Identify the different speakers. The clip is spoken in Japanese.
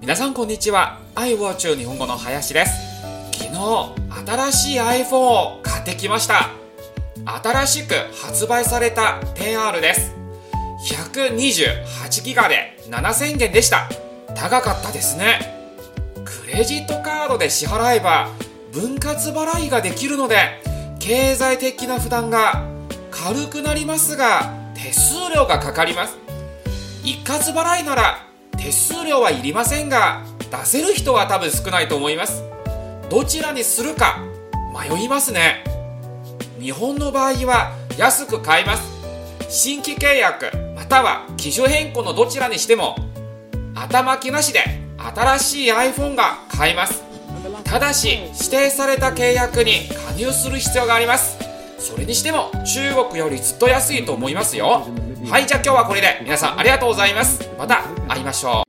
Speaker 1: 皆さんこんにちは。iWatch 日本語の林です。昨日新しい iPhone を買ってきました。新しく発売された 10R です。128ギガで7000元でした。高かったですね。クレジットカードで支払えば分割払いができるので経済的な負担が軽くなりますが手数料がかかります。一括払いなら手数料はいりませんが出せる人は多分少ないと思います。どちらにするか迷いますね。日本の場合は安く買います。新規契約または機種変更のどちらにしても頭金なしで新しい iPhone が買えます。ただし指定された契約に加入する必要があります。それにしても中国よりずっと安いと思いますよ。はいじゃあ今日はこれで皆さんありがとうございます。また会いましょう。